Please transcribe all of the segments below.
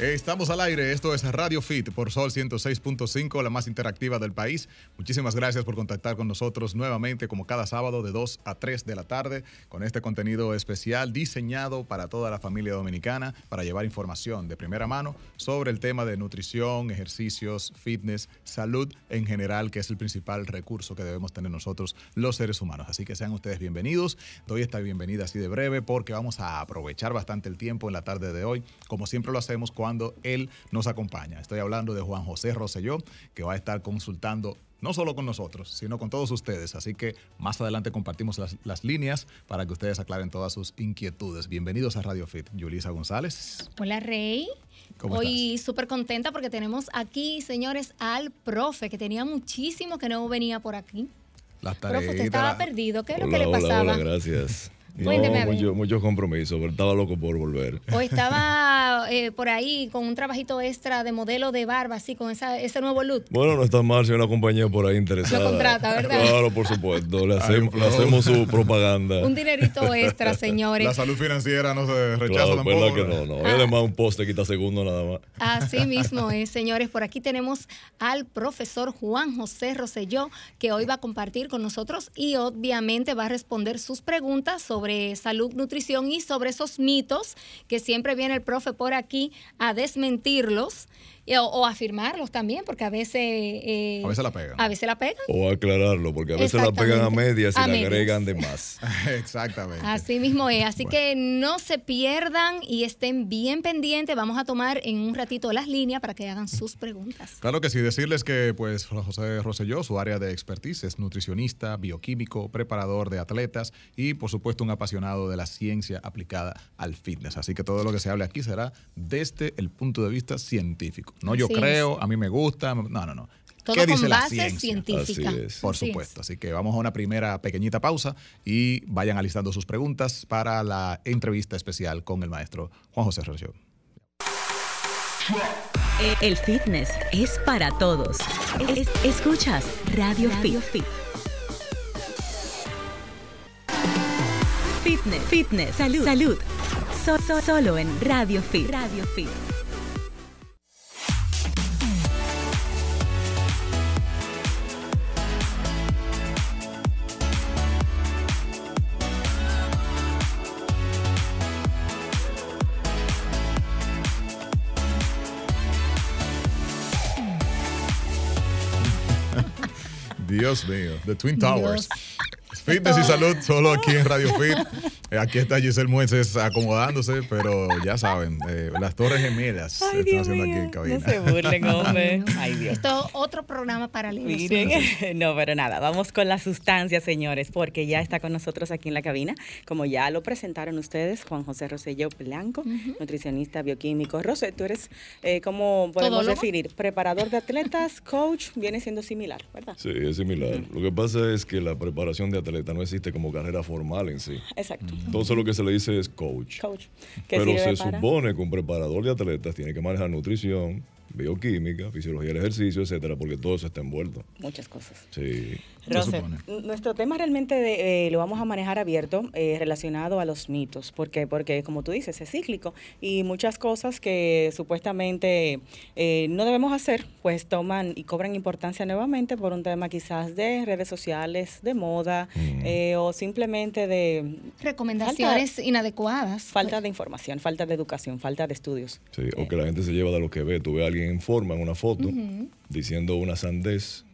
Estamos al aire, esto es Radio Fit por Sol 106.5, la más interactiva del país. Muchísimas gracias por contactar con nosotros nuevamente como cada sábado de 2 a 3 de la tarde con este contenido especial diseñado para toda la familia dominicana para llevar información de primera mano sobre el tema de nutrición, ejercicios, fitness, salud en general, que es el principal recurso que debemos tener nosotros los seres humanos. Así que sean ustedes bienvenidos. Doy esta bienvenida así de breve porque vamos a aprovechar bastante el tiempo en la tarde de hoy, como siempre lo hacemos cuando él nos acompaña. Estoy hablando de Juan José Rosselló, que va a estar consultando no solo con nosotros, sino con todos ustedes. Así que más adelante compartimos las, las líneas para que ustedes aclaren todas sus inquietudes. Bienvenidos a Radio Fit. Yulisa González. Hola, Rey. ¿Cómo Hoy súper contenta porque tenemos aquí, señores, al profe, que tenía muchísimo que no venía por aquí. Las Profe, usted estaba la- perdido. ¿Qué es lo Hola, que le hola, pasaba? hola, gracias. No, mucho, muchos compromisos, pero estaba loco por volver. O estaba eh, por ahí con un trabajito extra de modelo de barba, así, con esa, ese nuevo look. Bueno, no está mal si hay una compañía por ahí interesada. Lo contrata, ¿verdad? Claro, por supuesto. Le hacemos, le hacemos su propaganda. Un dinerito extra, señores. La salud financiera no se rechaza Claro, tampoco. verdad que no, no. Ah. además un poste quita segundo nada más. Así mismo es, señores. Por aquí tenemos al profesor Juan José Rosselló, que hoy va a compartir con nosotros y obviamente va a responder sus preguntas sobre salud, nutrición y sobre esos mitos que siempre viene el profe por aquí a desmentirlos y- o, o afirmarlos también, porque a veces... eh, A veces la pegan. A veces la pegan. O aclararlo, porque a veces la pegan a medias y A le medias. agregan de más. Exactamente. Así mismo es. Así que no se pierdan y estén bien pendientes. Vamos a tomar en un ratito las líneas para que hagan sus preguntas. Claro que sí, decirles que pues José Rosselló, su área de expertise es nutricionista, bioquímico, preparador de atletas y por supuesto un apasionado de la ciencia aplicada al fitness. Así que todo lo que se hable aquí será desde el punto de vista científico. No yo creo, a mí me gusta, no, no, no. Todo ¿Qué con dice la base ciencia? científica. Así es. Por Así es. supuesto. Así que vamos a una primera pequeñita pausa y vayan alistando sus preguntas para la entrevista especial con el maestro Juan José Rosselló. El fitness es para todos. Es- escuchas Radio, Fit. Fitness, fitness, salud, salud. So- so- solo en Radio Fit. Radio Fit. Dios mío, The Twin Towers. Dios. Fitness y salud solo aquí en Radio Fit. Eh, Aquí está Giselle Mueces acomodándose, pero ya saben, eh, las Torres Gemelas Ay, están Dios haciendo aquí en cabina. no se burlen, hombre. Ay, Dios. Esto es otro programa paralelo. Miren, no, pero nada, vamos con la sustancia, señores, porque ya está con nosotros aquí en la cabina, como ya lo presentaron ustedes, Juan José Rosselló Blanco, nutricionista bioquímico. Rosé, tú eres, eh, ¿cómo podemos ¿Todólogo? definir? Preparador de atletas, coach, viene siendo similar, ¿verdad? Sí, es similar. Lo que pasa es que la preparación de atleta no existe como carrera formal en sí. Exacto. Entonces lo que se le dice es coach. Coach. Pero se para- supone que un preparador de atletas tiene que manejar nutrición, bioquímica, fisiología del ejercicio, etcétera, porque todo eso está envuelto. Muchas cosas. Sí. Se Rose, supone. n- nuestro tema realmente de, eh, lo vamos a manejar abierto eh, relacionado a los mitos. ¿Por qué? Porque, como tú dices, es cíclico y muchas cosas que supuestamente eh, no debemos hacer, pues toman y cobran importancia nuevamente por un tema quizás de redes sociales, de moda eh, o simplemente de Recomendaciones inadecuadas. falta de información, falta de educación, falta de estudios. Sí, o que la gente se lleva de lo que ve. Tú ves a alguien en forma en una foto diciendo una sandez,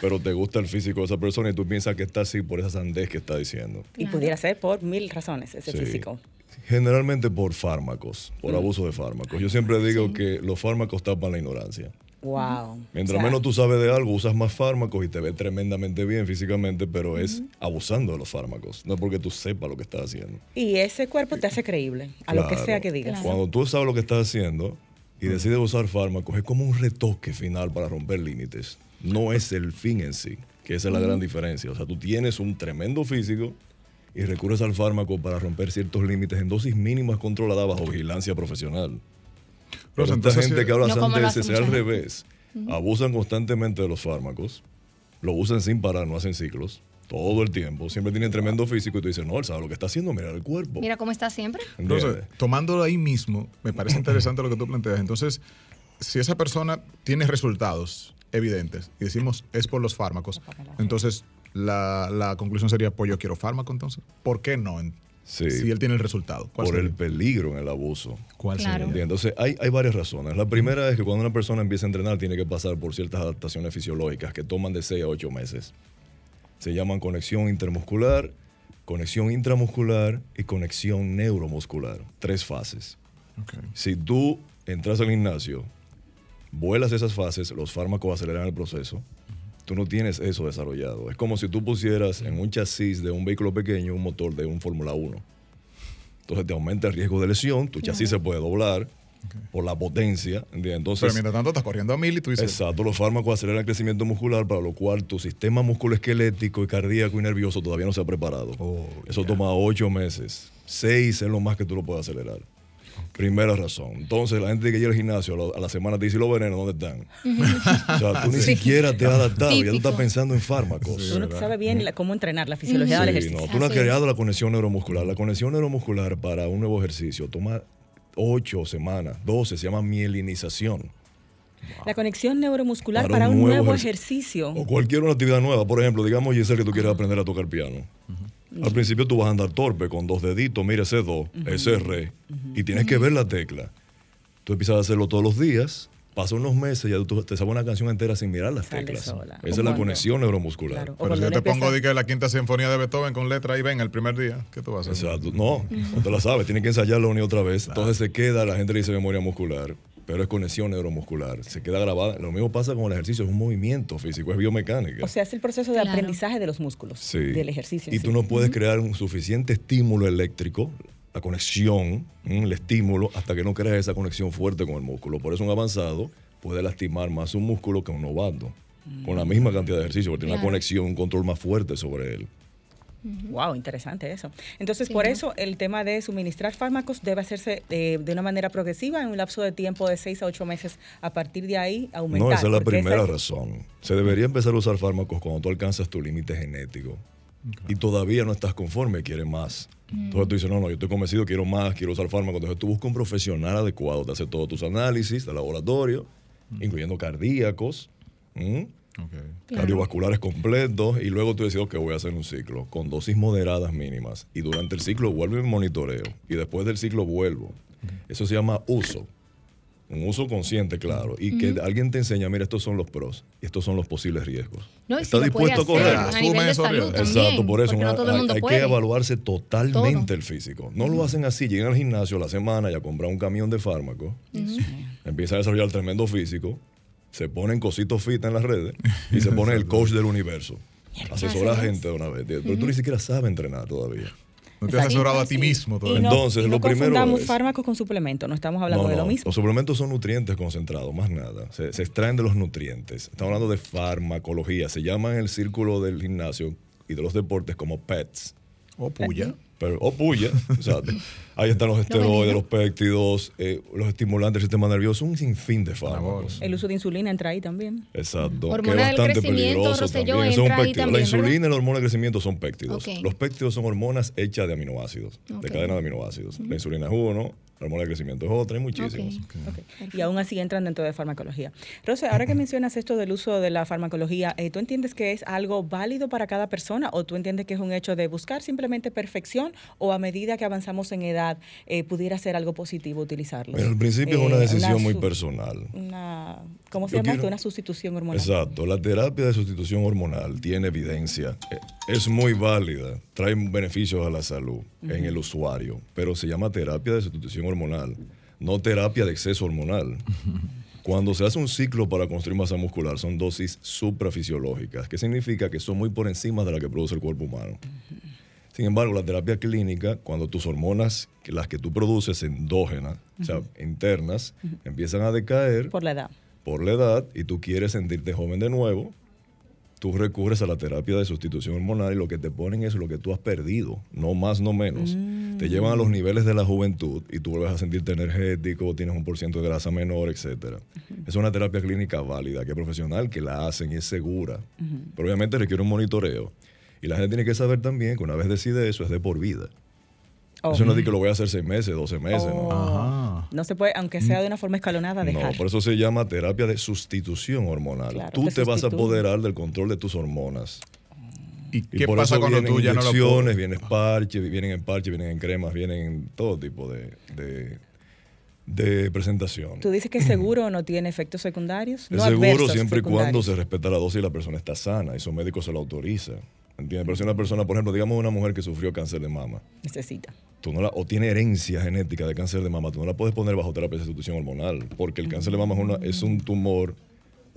pero te gusta el físico de esa persona y tú piensas que está así por esa sandez que está diciendo. Y Claro. pudiera ser por mil razones ese Sí. físico. Generalmente por fármacos, por abuso de fármacos. Yo siempre digo que los fármacos tapan la ignorancia. Wow. Mientras O sea, menos tú sabes de algo, usas más fármacos y te ves tremendamente bien físicamente, pero es abusando de los fármacos, no es porque tú sepas lo que estás haciendo. Y ese cuerpo te hace creíble a lo que sea que digas. Cuando tú sabes lo que estás haciendo y decides usar fármacos, es como un retoque final para romper límites. No es el fin en sí, que esa es la gran diferencia. O sea, tú tienes un tremendo físico y recurres al fármaco para romper ciertos límites en dosis mínimas controladas bajo vigilancia profesional. Pero esta gente que habla No sandeces es al revés. Abusan constantemente de los fármacos, lo usan sin parar, no hacen ciclos. Todo el tiempo. Siempre tiene tremendo físico y tú dices, no, él sabe lo que está haciendo, mira el cuerpo. Mira cómo está siempre. Entonces, tomándolo ahí mismo, me parece interesante lo que tú planteas. Entonces, si esa persona tiene resultados evidentes y decimos es por los fármacos, entonces la, la conclusión sería, pues yo quiero fármaco entonces. ¿Por qué no? Sí. Si él tiene el resultado. ¿Cuál por el sería? peligro en el abuso. ¿Cuál Claro. sería? Entonces, hay, hay varias razones. La primera es que cuando una persona empieza a entrenar, tiene que pasar por ciertas adaptaciones fisiológicas que toman de 6 a 8 meses. Se llaman conexión intermuscular, conexión intramuscular y conexión neuromuscular. Tres fases. Ok. Si tú entras al gimnasio, vuelas esas fases, los fármacos aceleran el proceso. Tú no tienes eso desarrollado. Es como si tú pusieras en un chasis de un vehículo pequeño un motor de un Fórmula 1. Entonces te aumenta el riesgo de lesión, tu chasis se puede doblar por la potencia. ¿entiendes? Pero Entonces, mientras tanto estás corriendo a mil y tú dices, exacto, los fármacos aceleran el crecimiento muscular, para lo cual tu sistema musculoesquelético y cardíaco y nervioso todavía no se ha preparado. Oh, Eso toma ocho meses. Seis es lo más que tú lo puedes acelerar. Primera razón. Entonces, la gente que llega al gimnasio a la, semana te dice, ¿y los venenos dónde están? o sea, tú ni siquiera te has adaptado, ya tú estás pensando en fármacos. Tú no sabes bien la- cómo entrenar, la fisiología del Sí, ejercicio. no, tú no has creado la conexión neuromuscular. La conexión neuromuscular para un nuevo ejercicio toma ocho semanas, 12, se llama mielinización. La conexión neuromuscular Para para, un nuevo nuevo, ejercicio. ejercicio. O cualquier una actividad nueva. Por ejemplo, digamos, Giselle, que tú quieres aprender a tocar piano. Al principio tú vas a andar torpe con dos deditos, mira ese do, ese re, y tienes que ver la tecla. Tú empiezas a hacerlo todos los días, pasan unos meses, ya tú te sabes una canción entera sin mirar las Sale teclas. sola. Esa es la conexión neuromuscular. Claro. Pero si yo te pongo empieza- di que la quinta sinfonía de Beethoven con letra ahí ven el primer día, ¿qué tú vas a hacer? Exacto. No, no te la sabes, tienes que ensayarlo una y otra vez. Entonces se queda, la gente le dice memoria muscular, pero es conexión neuromuscular. Se queda grabada. Lo mismo pasa con el ejercicio, es un movimiento físico, es biomecánica. O sea, es el proceso de Claro. aprendizaje de los músculos, Sí. del ejercicio. Y sí. tú no puedes crear un suficiente estímulo eléctrico, la conexión, el estímulo, hasta que no creas esa conexión fuerte con el músculo. Por eso un avanzado puede lastimar más un músculo que un novato. Con la misma cantidad de ejercicio, porque tiene una conexión, un control más fuerte sobre él. Wow, interesante eso. Entonces, Sí, por ¿no? eso el tema de suministrar fármacos debe hacerse eh, de una manera progresiva en un lapso de tiempo de 6 a 8 meses. A partir de ahí, aumentar. No, esa es la primera es- razón. Se debería empezar a usar fármacos cuando tú alcanzas tu límite genético. Y todavía no estás conforme, quieres más. Entonces tú dices, no, no, yo estoy convencido, quiero más, quiero usar fármacos. Entonces tú buscas un profesional adecuado, te hace todos tus análisis de laboratorio, incluyendo cardíacos, cardiovasculares completos, y luego tú decides, ok, voy a hacer un ciclo con dosis moderadas mínimas. Y durante el ciclo vuelvo y monitoreo. Y después del ciclo vuelvo. Eso se llama uso. Un uso consciente, claro. Y que alguien te enseña, mira, estos son los pros y estos son los posibles riesgos. No, y ¿Estás si lo puede dispuesto a correr? a nivel de Asume salud eso, también. Exacto, por eso no todo el hay, mundo hay puede. que evaluarse totalmente Todo. el físico. No lo hacen así, llegan al gimnasio a la semana y a comprar un camión de fármacos, empiezan a desarrollar tremendo físico, se ponen cositos fit en las redes y se pone el coach del universo. Asesora a gente de una vez, pero tú ni siquiera sabes entrenar todavía. No te has asesorado a ti Sí. mismo Y todavía. no, Entonces, y no lo primero es- fármacos con suplementos, no estamos hablando No, de lo no, mismo. Los suplementos son nutrientes concentrados, más nada. Se, se extraen de los nutrientes. Estamos hablando de farmacología. Se llaman en el círculo del gimnasio y de los deportes como PETs. O puya. Pero, o puya, exacto. Ahí están los esteroides, los péptidos, eh, los estimulantes del sistema nervioso, un sinfín de fármacos. El uso de insulina entra ahí también. Exacto. Hormona que es del bastante crecimiento, peligroso también. Eso es un entra ahí péptido. también, la insulina ¿verdad? y la hormona de crecimiento son péptidos. Los péptidos son hormonas hechas de aminoácidos, de cadena de aminoácidos. La insulina es uno, hormona de crecimiento es otra, hay muchísimos. Ok. Ok. Y aún así entran dentro de farmacología. Rosa, ahora que mencionas esto del uso de la farmacología, eh, ¿tú entiendes que es algo válido para cada persona o tú entiendes que es un hecho de buscar simplemente perfección o a medida que avanzamos en edad eh, pudiera ser algo positivo utilizarlo? Mira, al principio es una decisión muy personal. Una, ¿Cómo se Yo llama quiero- Una sustitución hormonal. Exacto, la terapia de sustitución hormonal tiene evidencia, es muy válida, trae beneficios a la salud en el usuario, pero se llama terapia de sustitución hormonal, no terapia de exceso hormonal. Cuando se hace un ciclo para construir masa muscular son dosis suprafisiológicas, que significa que son muy por encima de la que produce el cuerpo humano. Sin embargo, la terapia clínica, cuando tus hormonas, las que tú produces endógenas, o sea, internas, empiezan a decaer, Por la edad. Por la edad y tú quieres sentirte joven de nuevo, tú recurres a la terapia de sustitución hormonal y lo que te ponen es lo que tú has perdido, no más, no menos. Te llevan a los niveles de la juventud y tú vuelves a sentirte energético, tienes un por ciento de grasa menor, etc. Es una terapia clínica válida, que es profesional, que la hacen y es segura. Pero obviamente requiere un monitoreo. Y la gente tiene que saber también que una vez decide eso es de por vida. Oh. Eso no es de que lo voy a hacer seis meses, 12 meses, Oh. no. Ajá. No se puede, aunque sea de una forma escalonada, dejar. No, por eso se llama terapia de sustitución hormonal. Claro, tú te te vas a apoderar del control de tus hormonas. ¿Y Y qué por pasa eso cuando vienen tú ya no lo inyecciones, puedes? vienen parches, vienen en parches, vienen en cremas, vienen en todo tipo de, de, de presentación. Tú dices que seguro no tiene efectos secundarios. Es no seguro siempre y cuando se respeta la dosis y la persona está sana y su médico se lo autoriza. ¿Entiendes? Pero si una persona, por ejemplo, digamos una mujer que sufrió cáncer de mama, necesita. Tú no la, o tiene herencia genética de cáncer de mama, tú no la puedes poner bajo terapia de sustitución hormonal, porque el cáncer de mama es, una- es un tumor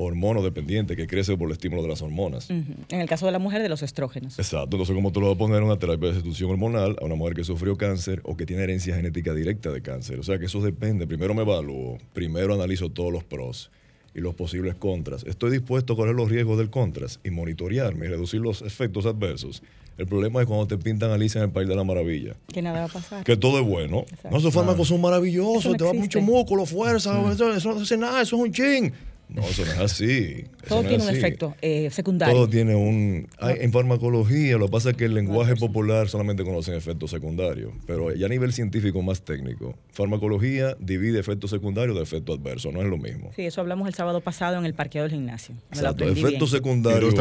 hormonodependiente que crece por el estímulo de las hormonas. Ujú. En el caso de la mujer, de los estrógenos. Exacto, entonces como tú le vas a poner una terapia de sustitución hormonal a una mujer que sufrió cáncer o que tiene herencia genética directa de cáncer. O sea que eso depende. Primero me evalúo, primero analizo todos los pros y los posibles contras. Estoy dispuesto a correr los riesgos del contras y monitorearme y reducir los efectos adversos. El problema es cuando te pintan Alicia en el País de la Maravilla. Que nada va a pasar. Que todo es bueno. Exacto. No, esos fármacos son maravillosos, Eso no te da existe. mucho músculo, fuerza, eso, eso no hace nada, eso es un chin. No, eso no es así. Eso Todo no tiene un efecto eh, secundario. Todo tiene un... hay- en farmacología, lo que pasa es que el lenguaje popular solamente conocen efectos secundarios, pero ya a nivel científico más técnico, farmacología divide efectos secundarios de efectos adversos, no es lo mismo. Sí, eso hablamos el sábado pasado en el parqueo del gimnasio. Exacto, efectos secundarios,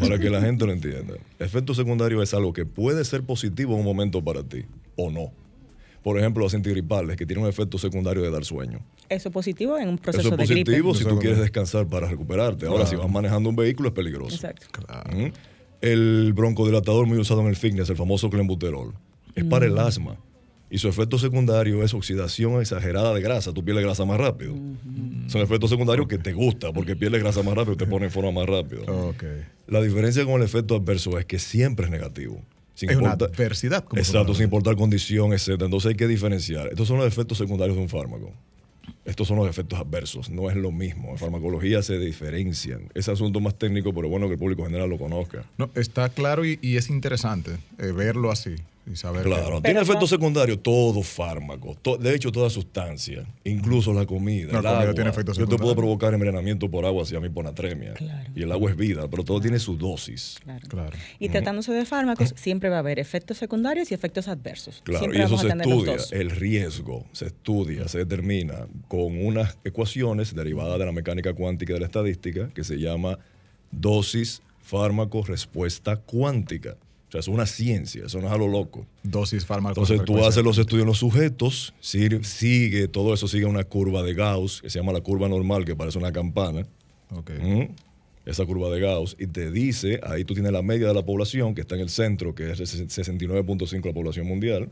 para que la gente lo entienda. Efecto secundario es algo que puede ser positivo en un momento para ti o no. Por ejemplo, los antigripales, que tienen un efecto secundario de dar sueño. Eso es positivo en un Eso proceso es de gripe. positivo si tú Eso- quieres descansar para recuperarte. Ahora, si vas manejando un vehículo, es peligroso. Exacto. Ujú. El broncodilatador muy usado en el fitness, el famoso clenbuterol, es para el asma. Y su efecto secundario es oxidación exagerada de grasa. Tú pierdes grasa más rápido. Son efectos secundarios que te gusta porque pierdes grasa más rápido y te pone en forma más rápido. Ok. La diferencia con el efecto adverso es que siempre es negativo. Sin Es una importar- adversidad. como Exacto, sin importar condición, etc. Entonces hay que diferenciar. Estos son los efectos secundarios de un fármaco. Estos son los efectos adversos, no es lo mismo. En farmacología se diferencian. Es asunto más técnico, pero bueno que el público general lo conozca. No, está claro y, y es interesante eh, verlo así y saber que- Claro, tiene no- efectos secundarios todo fármaco, to- de hecho toda sustancia, incluso la comida. La el comida agua. tiene efectos Yo te puedo secundarios. provocar envenenamiento por agua si a mí por. Claro. Y el agua es vida, pero todo tiene su dosis. Claro. Claro. Y tratándose de fármacos, siempre va a haber efectos secundarios y efectos adversos. Claro, siempre y eso se estudia, el riesgo se estudia, se determina con unas ecuaciones derivadas de la mecánica cuántica y de la estadística que se llama dosis, fármaco, respuesta cuántica. O sea, es una ciencia, eso no es a lo loco. Dosis fármacos. Entonces tú haces los estudios en los sujetos, sigue, todo eso sigue una curva de Gauss, que se llama la curva normal, que parece una campana. Ok. Ujú. Esa curva de Gauss, y te dice, ahí tú tienes la media de la población, que está en el centro, que es el 69.5 de la población mundial.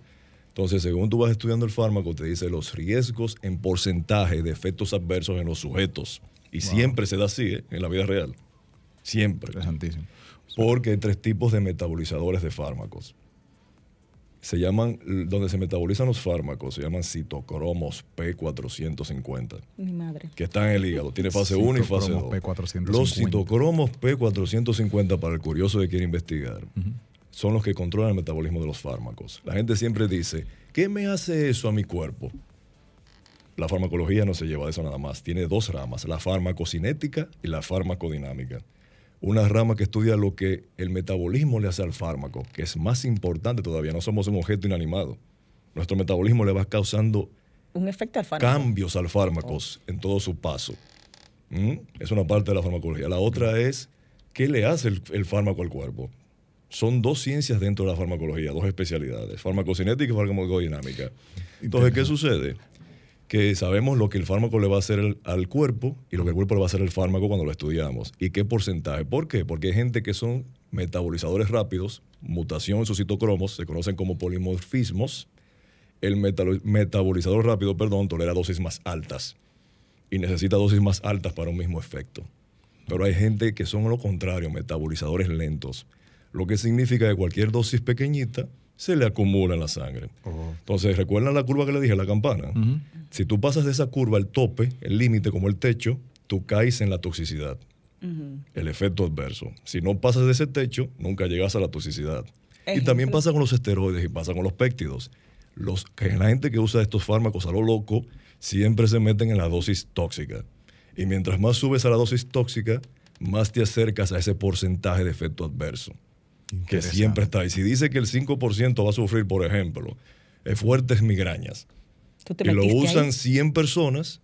Entonces, según tú vas estudiando el fármaco, te dice los riesgos en porcentaje de efectos adversos en los sujetos. Y siempre se da así, ¿eh? en la vida real. Siempre. Interesantísimo. Porque hay tres tipos de metabolizadores de fármacos. Se llaman, donde se metabolizan los fármacos, se llaman citocromos P450, Mi madre. que están en el hígado. Tiene fase 1 y fase 2. Citocromos P450. Los citocromos P450, para el curioso que quiere investigar, son los que controlan el metabolismo de los fármacos. La gente siempre dice, ¿qué me hace eso a mi cuerpo? La farmacología no se lleva de eso nada más. Tiene dos ramas, la farmacocinética y la farmacodinámica. Una rama que estudia lo que el metabolismo le hace al fármaco, que es más importante todavía. No somos un objeto inanimado. Nuestro metabolismo le va causando Un efecto al fármaco. cambios al fármaco en todo su paso. ¿Mm? Es una parte de la farmacología. La otra es qué le hace el, el fármaco al cuerpo. Son dos ciencias dentro de la farmacología, dos especialidades, farmacocinética y farmacodinámica. Entonces, ¿qué sucede? Que sabemos lo que el fármaco le va a hacer al cuerpo y lo que el cuerpo le va a hacer al fármaco cuando lo estudiamos. ¿Y qué porcentaje? ¿Por qué? Porque hay gente que son metabolizadores rápidos, mutación en sus citocromos, se conocen como polimorfismos. El metabolizador rápido, perdón, tolera dosis más altas y necesita dosis más altas para un mismo efecto. Pero hay gente que son lo contrario, metabolizadores lentos, lo que significa que cualquier dosis pequeñita se le acumula en la sangre. Oh. Entonces, ¿recuerdan la curva que le dije, la campana? Si tú pasas de esa curva al tope, el límite como el techo, tú caes en la toxicidad, el efecto adverso. Si no pasas de ese techo, nunca llegas a la toxicidad. Y también pasa con los esteroides y pasa con los péptidos. Los, que la gente que usa estos fármacos a lo loco siempre se meten en la dosis tóxica. Y mientras más subes a la dosis tóxica, más te acercas a ese porcentaje de efecto adverso. Que siempre está. Y si dice que el 5% va a sufrir, por ejemplo, fuertes migrañas, y lo usan 100 personas,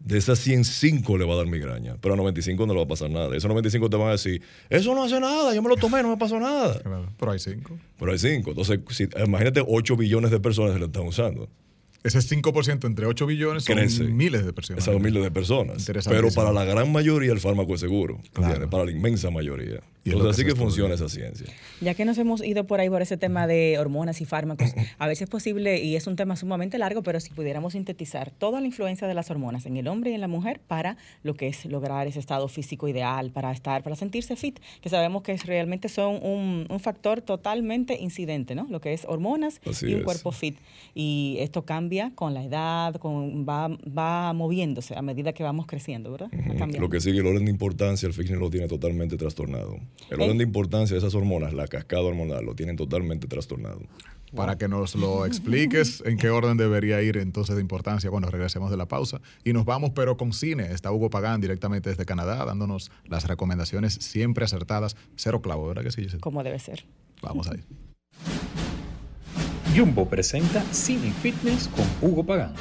de esas 105 le va a dar migraña, pero a 95 no le va a pasar nada. Esos 95 te van a decir, eso no hace nada, yo me lo tomé, no me pasó nada. Pero hay 5. Pero hay 5. Entonces, imagínate 8 billones de personas que lo están usando. Ese 5% entre 8 billones son miles de personas. Son miles de personas. Pero para la gran mayoría el fármaco es seguro. Para la inmensa mayoría. Entonces así que funciona esa ciencia. Ya que nos hemos ido por ahí por ese tema de hormonas y fármacos, a veces es posible, y es un tema sumamente largo, pero si pudiéramos sintetizar toda la influencia de las hormonas en el hombre y en la mujer para lo que es lograr ese estado físico ideal, para estar, para sentirse fit, que sabemos que realmente son un, factor totalmente incidente, ¿no? Lo que es hormonas y un cuerpo fit. Y esto cambia con la edad, con, va, va moviéndose a medida que vamos creciendo, ¿verdad? Lo que sigue, el orden de importancia, el fitness lo tiene totalmente trastornado. El orden de importancia de esas hormonas, la cascada hormonal, lo tienen totalmente trastornado. Para que nos lo expliques en qué orden debería ir entonces de importancia cuando regresemos de la pausa. Y nos vamos, pero con cine. Está Hugo Pagán directamente desde Canadá, dándonos las recomendaciones siempre acertadas. Cero clavo, ¿verdad que sí? Como debe ser. Vamos ahí. Jumbo presenta Cine y Fitness con Hugo Pagán.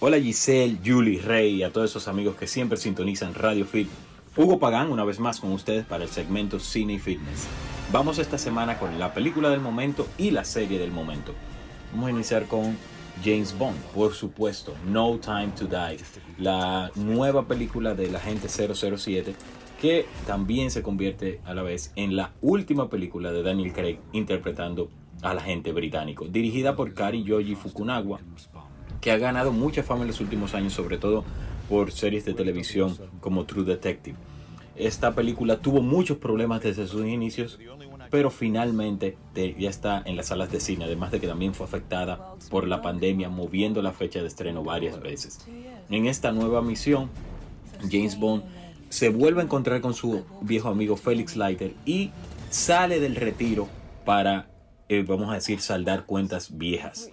Hola Giselle, Julie, Rey y a todos esos amigos que siempre sintonizan Radio Fit. Hugo Pagán una vez más con ustedes para el segmento Cine Fitness. Vamos esta semana con la película del momento y la serie del momento. Vamos a iniciar con James Bond, por supuesto, No Time to Die, la nueva película del agente 007 que también se convierte a la vez en la última película de Daniel Craig interpretando al agente británico, dirigida por Kari Yoji Fukunaga, que ha ganado mucha fama en los últimos años, sobre todo por series de televisión como True Detective. Esta película tuvo muchos problemas desde sus inicios, pero finalmente ya está en las salas de cine, además de que también fue afectada por la pandemia, moviendo la fecha de estreno varias veces. En esta nueva misión, James Bond se vuelve a encontrar con su viejo amigo Felix Leiter y sale del retiro para eh, vamos a decir, saldar cuentas viejas.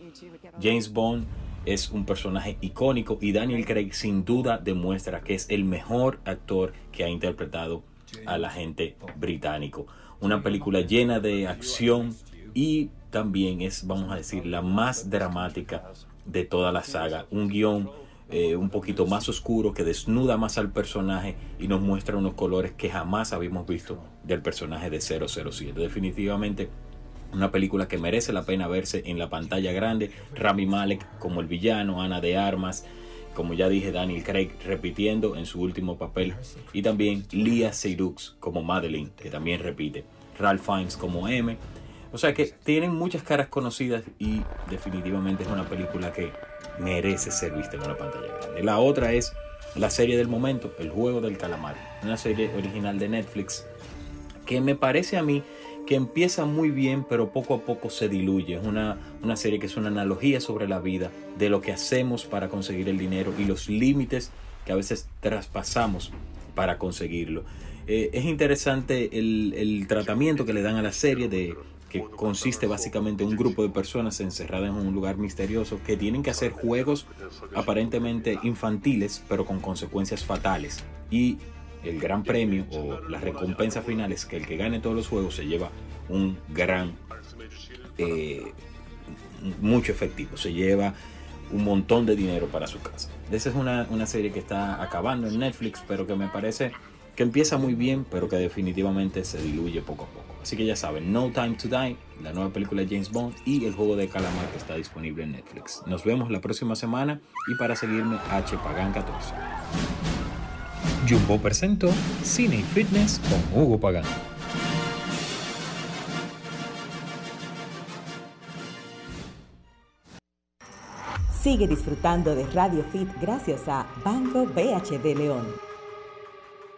James Bond es un personaje icónico y Daniel Craig sin duda demuestra que es el mejor actor que ha interpretado al agente británico. Una película llena de acción y también es, vamos a decir, la más dramática de toda la saga. Un guion eh, un poquito más oscuro que desnuda más al personaje y nos muestra unos colores que jamás habíamos visto del personaje de 007. Definitivamente una película que merece la pena verse en la pantalla grande. Rami Malek como el villano, Ana de Armas, como ya dije, Daniel Craig repitiendo en su último papel. Y también Lia Seydoux como Madeline, que también repite. Ralph Fiennes como M. O sea que tienen muchas caras conocidas y definitivamente es una película que merece ser vista en una pantalla grande. La otra es la serie del momento, El Juego del Calamar. Una serie original de Netflix que me parece a mí que empieza muy bien, pero poco a poco se diluye. Es una, serie que es una analogía sobre la vida, de lo que hacemos para conseguir el dinero y los límites que a veces traspasamos para conseguirlo. Eh, es interesante el, tratamiento que le dan a la serie de que consiste básicamente en un grupo de personas encerradas en un lugar misterioso que tienen que hacer juegos aparentemente infantiles pero con consecuencias fatales y el gran premio o la recompensa final es que el que gane todos los juegos se lleva un gran, eh, mucho efectivo, se lleva un montón de dinero para su casa. Esa es una, una, serie que está acabando en Netflix, pero que me parece que empieza muy bien, pero que definitivamente se diluye poco a poco. Así que ya saben, No Time to Die, la nueva película de James Bond y el juego de calamar que está disponible en Netflix. Nos vemos la próxima semana y para seguirme, H Pagan 14. Jumbo presentó Cine y Fitness con Hugo Pagán. Sigue disfrutando de Radio Fit gracias a Banco BHD León.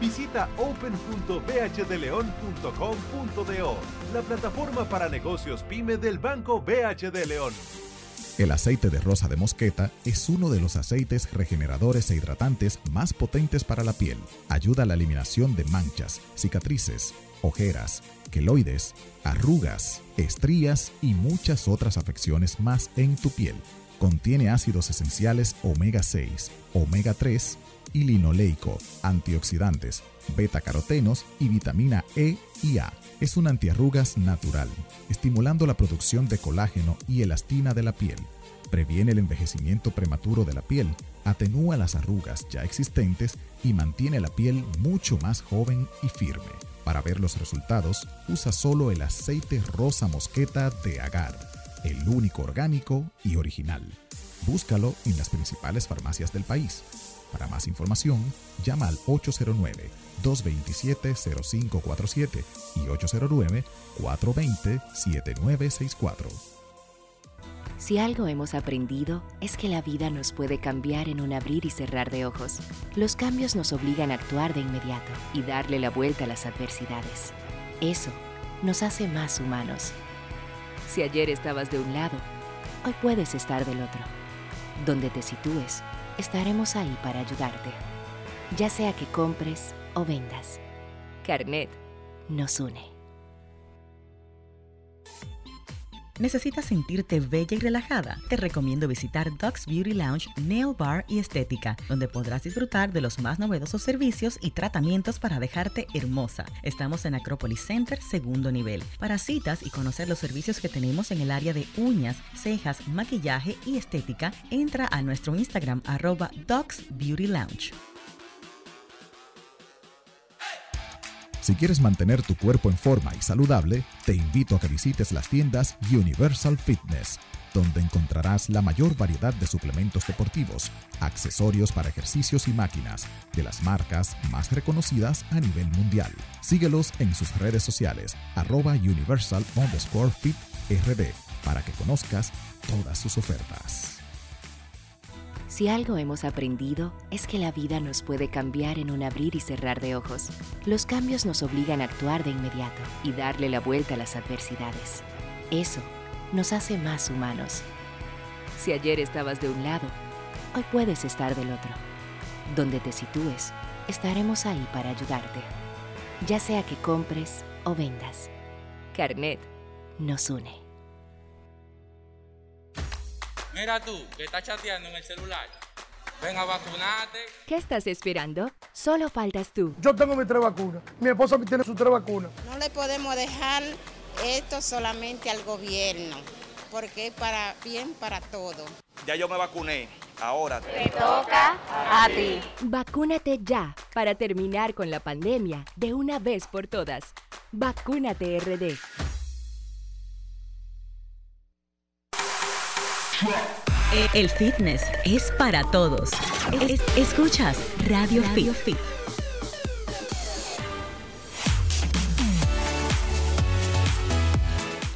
visita open.bhdleon.com.do, la plataforma para negocios pyme del Banco BHD León. El aceite de rosa de mosqueta es uno de los aceites regeneradores e hidratantes más potentes para la piel. Ayuda a la eliminación de manchas, cicatrices, ojeras, queloides, arrugas, estrías y muchas otras afecciones más en tu piel. Contiene ácidos esenciales omega 6, omega 3 y linoleico, antioxidantes, beta-carotenos y vitamina E y A. Es un antiarrugas natural, estimulando la producción de colágeno y elastina de la piel. Previene el envejecimiento prematuro de la piel, atenúa las arrugas ya existentes y mantiene la piel mucho más joven y firme. Para ver los resultados, usa solo el aceite rosa mosqueta de agar, el único orgánico y original. Búscalo en las principales farmacias del país. Para más información, llama al 809-227-0547 y 809-420-7964. Si algo hemos aprendido es que la vida nos puede cambiar en un abrir y cerrar de ojos. Los cambios nos obligan a actuar de inmediato y darle la vuelta a las adversidades. Eso nos hace más humanos. Si ayer estabas de un lado, hoy puedes estar del otro. Donde te sitúes, estaremos ahí para ayudarte. Ya sea que compres o vendas. Carnet nos une. ¿Necesitas sentirte bella y relajada? Te recomiendo visitar Docs Beauty Lounge, Nail Bar y Estética, donde podrás disfrutar de los más novedosos servicios y tratamientos para dejarte hermosa. Estamos en Acropolis Center, segundo nivel. Para citas y conocer los servicios que tenemos en el área de uñas, cejas, maquillaje y estética, entra a nuestro Instagram arroba Docs Beauty Lounge. Si quieres mantener tu cuerpo en forma y saludable, te invito a que visites las tiendas Universal Fitness, donde encontrarás la mayor variedad de suplementos deportivos, accesorios para ejercicios y máquinas, de las marcas más reconocidas a nivel mundial. Síguelos en sus redes sociales, arroba universal underscore fit rd, para que conozcas todas sus ofertas. Si algo hemos aprendido es que la vida nos puede cambiar en un abrir y cerrar de ojos. Los cambios nos obligan a actuar de inmediato y darle la vuelta a las adversidades. Eso nos hace más humanos. Si ayer estabas de un lado, hoy puedes estar del otro. Donde te sitúes, estaremos ahí para ayudarte. Ya sea que compres o vendas. Carnet nos une. Mira tú, que estás chateando en el celular. Ven a vacunarte. ¿Qué estás esperando? Solo faltas tú. Yo tengo mis tres vacunas. Mi esposa tiene sus tres vacunas. No le podemos dejar esto solamente al gobierno, porque es para bien para todo. Ya yo me vacuné. Ahora te toca a ti. Vacúnate ya para terminar con la pandemia de una vez por todas. Vacúnate RD. El fitness es para todos. Es- escuchas Radio, Fit.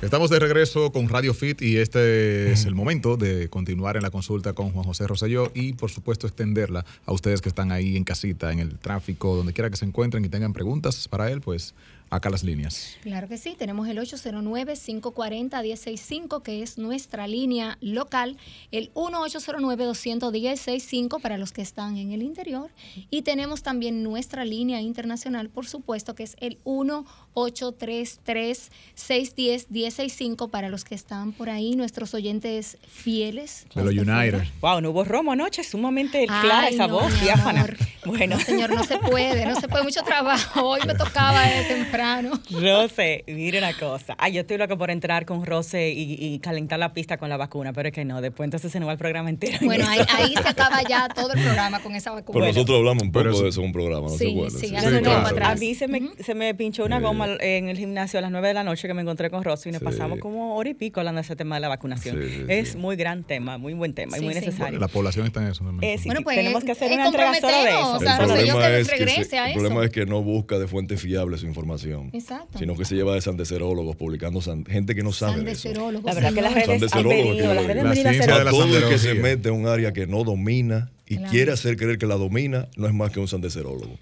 Estamos de regreso con Radio Fit y este es el momento de continuar en la consulta con Juan José Rosselló y por supuesto extenderla a ustedes que están ahí en casita, en el tráfico, donde quiera que se encuentren y tengan preguntas para él, pues acá las líneas. Claro que sí, tenemos el 809-540-165, que es nuestra línea local, el 1-809-210-65 para los que están en el interior, y tenemos también nuestra línea internacional, por supuesto, que es el 1-833-610-165 para los que están por ahí, nuestros oyentes fieles. De los United. Wow, no hubo romo anoche, sumamente clara Ay, esa no, voz, mi diáfana. amor. Bueno. No, señor, no se puede, no se puede, mucho trabajo. Hoy me tocaba de temprano. Rose, mire una cosa. Ay, yo estoy loca por entrar con Rose y, y calentar la pista con la vacuna, pero es que no, después entonces se nos va el programa entero. en Bueno, ahí, se acaba ya todo el programa con esa vacuna. Pero nosotros hablamos un poco Pero eso- de eso en un programa, ¿no Sí, se acuerdan? sí, Sí, hace claro. A mí se me, se me pinchó una goma en el gimnasio a las 9 de la noche que me encontré con Rosy y nos Sí. pasamos como hora y pico hablando de ese tema de la vacunación. Sí, sí, es sí. muy gran tema, muy buen tema y Sí, muy sí. necesario. La población está en eso. ¿no? Eh, sí, Bueno, sí, pues, tenemos que hacer eh, una entrega solo de eso. o sea, El problema, que es que, regrese se- a el eso. problema es que no busca de fuente fiable su información, Exacto. sino que se lleva de sandecerólogos publicando san- gente que no sabe de eso. La verdad que las redes han venido, que- las redes La han venido a todo el que se mete en un área que no domina y Claro. quiere hacer creer que la domina, no es más que un sandecerólogo.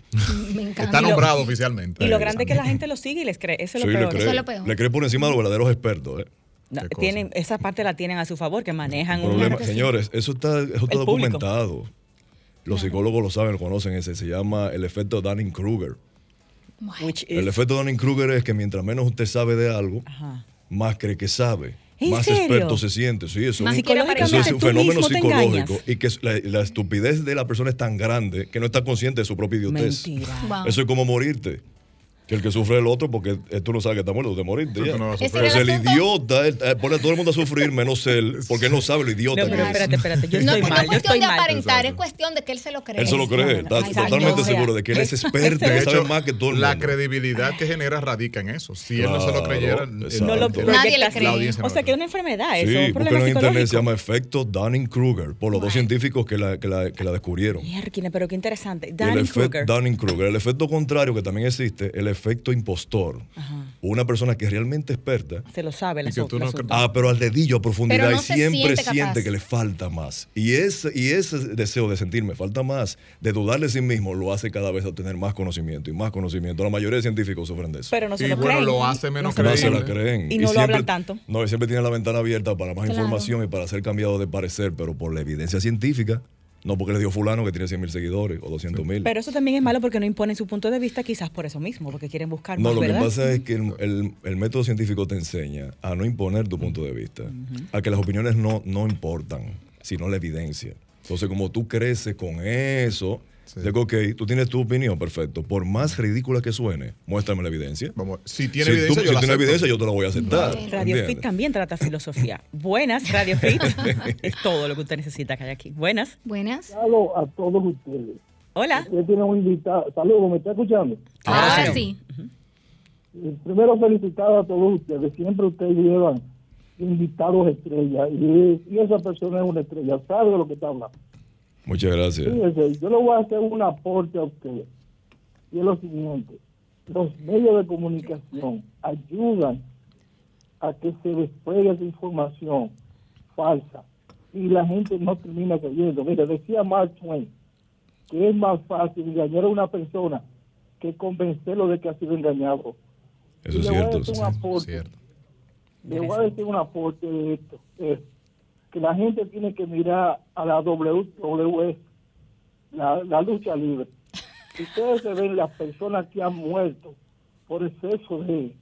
Me encanta. Está Y lo- nombrado oficialmente. Y lo grande es que la gente lo sigue y les cree. Eso es Sí, lo le peor. cree, Eso es lo peor. le cree por encima de los verdaderos expertos. ¿eh? No, tienen, esa parte la tienen a su favor, que manejan un Problema- señores, eso está, eso está público. documentado. Los psicólogos lo saben, lo conocen ese. Se llama el efecto Dunning-Kruger. Which El efecto Dunning-Kruger es que mientras menos usted sabe de algo, Ajá. más cree que sabe. ¿En Más serio? experto se siente. Sí, eso, Más es un- psicológicamente eso es un tú fenómeno psicológico. Y que la, la estupidez de la persona es tan grande que no está consciente de su propia idiotez. Mentira. Wow. Eso es como morirte. Que el que sufre el otro, porque eh, tú no sabes que está muerto, tú te moriste. Ya. no el idiota él, eh, pone a todo el mundo a sufrir, menos él, porque él no sabe lo idiota No, que es. espérate, espérate. Yo no, estoy no mal. es Yo cuestión estoy de mal. aparentar, es cuestión de que él se lo cree. Él se lo cree, está totalmente seguro o sea, de que él es experto, que De sabe hecho, más que todo el la mundo. credibilidad que genera radica en eso. Si él no se lo creyera, exacto. No lo Nadie le cree. La O sea, que es una enfermedad, Sí, eso, un porque problema en internet se llama efecto Dunning-Kruger, por los dos científicos que la, que la, que la descubrieron. Mierda, pero qué interesante. Dunning-Kruger. El efecto contrario que también existe, el efecto impostor. Ajá. Una persona que es realmente experta, Se lo sabe la Y que tú el no asunto. ah, pero al dedillo a profundidad no y siempre siente que le falta más. Y ese, y ese deseo de sentirme falta más, de dudar de sí mismo, lo hace cada vez obtener más conocimiento y más conocimiento. La mayoría de científicos sufren de eso. Pero no se Y lo bueno, creen. lo hace menos no se la creen. Y no lo siempre- hablan tanto. No, y siempre tienen la ventana abierta para más Claro. información y para ser cambiado de parecer, pero por la evidencia científica, no porque le dio fulano que tiene 100 mil seguidores o 200 mil. Pero eso también es malo porque no imponen su punto de vista, quizás por eso mismo, porque quieren buscar No, más lo que verdad. pasa es que el, el- el método científico te enseña a no imponer tu punto de vista, a que las opiniones no, no importan, sino la evidencia. Entonces, como tú creces con eso, digo, ok, tú tienes tu opinión, perfecto. Por más ridícula que suene, muéstrame la evidencia. Vamos, si tiene Si evidencia, tú- yo si la tiene evidencia, yo te la voy a aceptar. Radio ¿entiendes? Fit también trata filosofía. Buenas, Radio Fit. es todo lo que usted necesita que hay aquí. Buenas. Buenas. Saludos a todos ustedes. Hola. Usted tiene un invitado. Saludos, ¿me está escuchando? Ahora sí. Eh, Primero felicitar a todos ustedes. Siempre ustedes llevan invitados estrellas y, y esa persona es una estrella. Sabe de lo que está hablando. Muchas gracias. Fíjese, yo le voy a hacer un aporte a usted. Y es lo siguiente. Los medios de comunicación ayudan a que se despegue esa información falsa y la gente no termina creyendo. Mira, decía Mark Twain que es más fácil engañar a una persona que convencerlo de que ha sido engañado. Eso es le voy a cierto. decir un aporte. Cierto. Le voy a decir un aporte de esto. es que la gente tiene que mirar a la WWE, la, la lucha libre. Si ustedes se ven las personas que han muerto por exceso de,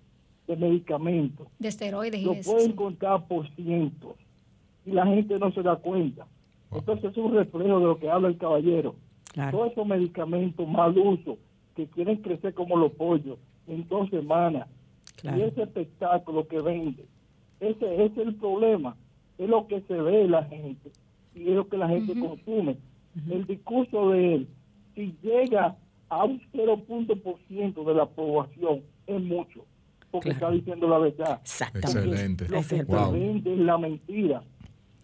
de medicamentos, De esteroides y lo eso. pueden sí. contar por cientos y la gente no se da cuenta. Entonces es un reflejo de lo que habla el caballero. Claro. Todos esos medicamentos mal uso que quieren crecer como los pollos en dos semanas y ese espectáculo que vende, ese, ese es el problema, es lo que se ve la gente y es lo que la gente consume. El discurso de él, si llega a un 0.% de la población, es mucho, porque Claro. está diciendo la verdad. Exactamente. Excelente. Lo que Wow. vende es la mentira.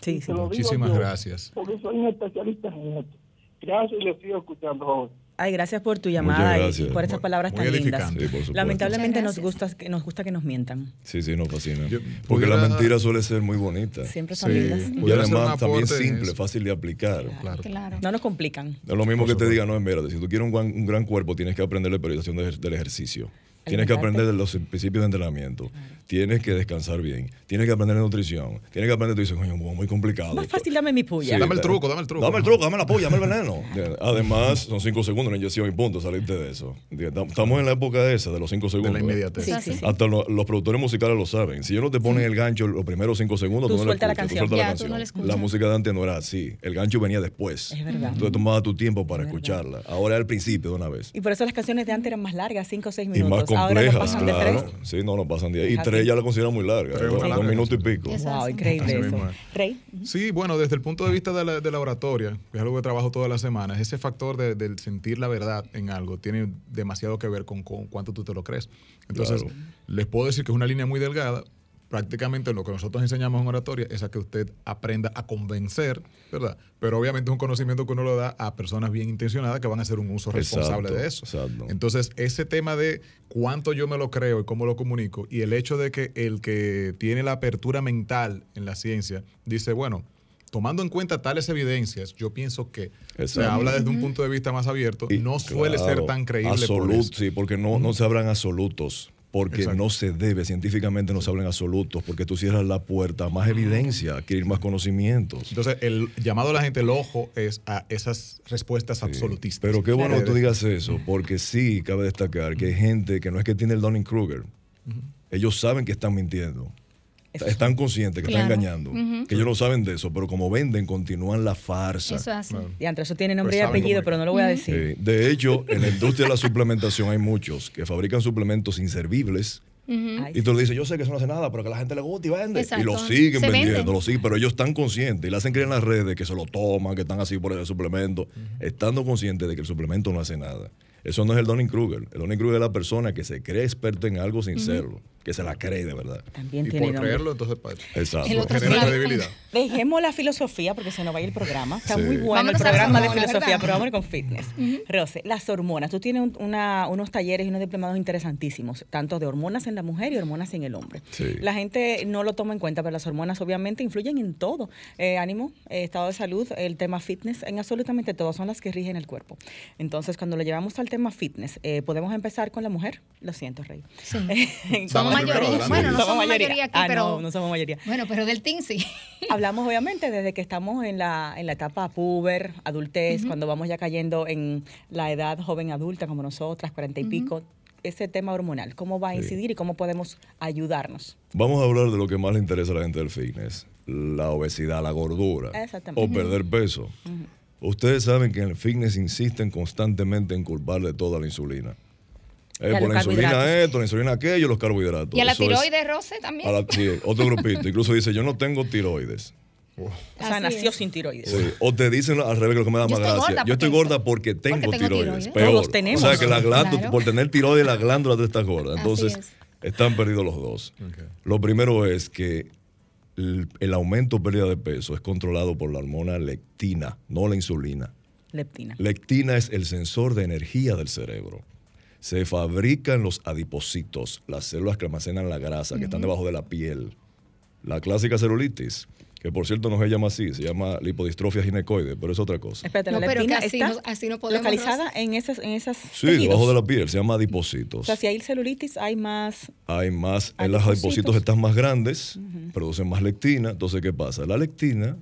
Sí, sí. Muchísimas yo, gracias. Porque soy un especialista en esto. Gracias y le sigo escuchando hoy. Ay, gracias por tu llamada y- por esas palabras muy tan lindas. Sí, por. Lamentablemente nos gusta, que nos gusta que nos mientan. Sí, sí, nos fascina. Yo Porque la mentira suele ser muy bonita. Siempre son Sí. lindas. Y además también simple, fácil de aplicar. Claro. Claro. No nos complican. Es lo mismo que te diga, no, mira, si tú quieres un gran, un gran cuerpo, tienes que aprender la periodización de- del ejercicio. Tienes que aprender de los principios de entrenamiento. Tienes que descansar bien. Tienes que aprender de nutrición. Tienes que aprender, tú dices, coño, muy complicado. Más esto". fácil dame mi puya. Sí, Dame el truco, dame el truco. Dame el truco, dame la polla, dame el veneno. Además, son cinco segundos una inyección y punto, salirte de eso. Estamos en la época esa, de los cinco De segundos. la ¿eh? inmediatez. Sí, sí, sí. Hasta lo- los productores musicales lo saben. Si ellos no te ponen el gancho los primeros cinco segundos, Tú tú, no le suelta la escuchas, tú canción. sueltas la Ya, tú no canción. la escuchas. La música de antes no era así. El gancho venía después. Es verdad. Entonces tomaba tu tiempo para Es verdad. escucharla. Ahora es al principio de una vez. Y por eso las canciones de antes eran más largas, 5 o 6 Y minutos. Más Ahora complejas, pasan de claro. 3. Sí, no, no pasan de ahí. Y así. tres ya la consideran muy larga. Tres es dos, minutos y pico. Wow, increíble eso. Rey. Sí, bueno, desde el punto de vista de la, de la oratoria, que es algo que trabajo todas las semanas, ese factor de, del sentir la verdad en algo tiene demasiado que ver con, con cuánto tú te lo crees. Entonces, Claro. les puedo decir que es una línea muy delgada. Prácticamente lo que nosotros enseñamos en oratoria es a que usted aprenda a convencer, ¿verdad? Pero obviamente es un conocimiento que uno lo da a personas bien intencionadas que van a hacer un uso responsable Exacto, de eso. exacto. Entonces, ese tema de cuánto yo me lo creo y cómo lo comunico, y el hecho de que el que tiene la apertura mental en la ciencia dice, bueno, tomando en cuenta tales evidencias, yo pienso que se habla desde un punto de vista más abierto. no suele ser tan creíble. por absoluto, eso. sí, porque no, no se hablan absolutos. Porque Exacto. no se debe, científicamente no se hablan absolutos, porque tú cierras la puerta a más evidencia, adquirir más conocimientos. Entonces, el llamado a la gente, el ojo, es a esas respuestas absolutistas. Pero qué bueno que tú digas eso, porque sí cabe destacar que hay gente que no es que tiene el Dunning-Kruger, ellos saben que están mintiendo. Están conscientes que Claro. están engañando, que ellos no saben de eso, pero como venden, continúan la farsa. Eso es así. Y entre eso tiene nombre Pues y saben apellido, pero no lo voy a decir. Sí. De hecho, en la industria de la suplementación hay muchos que fabrican suplementos inservibles. Y tú le dices, yo sé que eso no hace nada, pero que a la gente le gusta y vende. Exacto. Y lo siguen Se vendiendo, vende. lo siguen, pero ellos están conscientes y le hacen creer en las redes que se lo toman, que están así por el suplemento, estando conscientes de que el suplemento no hace nada. Eso no es el Donning-Kruger. El Donning-Kruger es la persona que se cree experto en algo sin serlo, que se la cree de verdad. También y tiene por creerlo, entonces, pa- Exacto. El otro genera sí. credibilidad. Dejemos la filosofía porque se nos va a ir el programa. Está Sí. muy bueno Vámonos el programa de filosofía, pero vámonos con fitness. Rose, las hormonas. Tú tienes un- una- unos talleres y unos diplomados interesantísimos, tanto de hormonas en la mujer y hormonas en el hombre. Sí. La gente no lo toma en cuenta, pero las hormonas obviamente influyen en todo. Eh, ánimo, eh, estado de salud, el tema fitness, en absolutamente todo, son las que rigen el cuerpo. Entonces, cuando lo llevamos al tema fitness, eh, podemos empezar con la mujer. Lo siento, Rey. Somos mayoría. Bueno, no somos mayoría aquí, Ah, pero. no, no somos mayoría. Bueno, pero del team sí. Hablamos obviamente desde que estamos en la, en la etapa puber, adultez, cuando vamos ya cayendo en la edad joven adulta como nosotras, cuarenta y pico, ese tema hormonal, ¿cómo va a Sí. incidir y cómo podemos ayudarnos? Vamos a hablar de lo que más le interesa a la gente del fitness, la obesidad, la gordura Exactamente. o perder peso. Ustedes saben que en el fitness insisten constantemente en culparle todo a la insulina. Eh, por los la insulina esto, la insulina aquello, los carbohidratos. Y a la Eso es- tiroides, Rose, también. a la- sí, otro grupito. Incluso dice, yo no tengo tiroides. O sea, Así nació es. sin tiroides. Sí, O te dicen al revés, que lo que me da más gracia. yo estoy porque- gorda porque tengo, tengo tiroides. tiroides. Peor. Todos tenemos. O sea, que la glándula, Claro. por tener tiroides, la glándula tú estás gorda. Entonces, es. están perdidos los dos. Lo primero es que el, el aumento o pérdida de peso es controlado por la hormona lectina, no la insulina. Leptina. Lectina es el sensor de energía del cerebro. Se fabrican los adipocitos, las células que almacenan la grasa, que están debajo de la piel. La clásica celulitis, que por cierto no se llama así, se llama lipodistrofia ginecoide, pero es otra cosa. Espérate, No, la pero que así está no- así no podemos, localizada en esas, en esas Sí, tejidos. debajo de la piel, se llama O adipocitos. sea, si hay celulitis, hay más Hay más, en los Adipocitos. adipocitos están más grandes, producen más lectina. Entonces, ¿qué pasa? La lectina,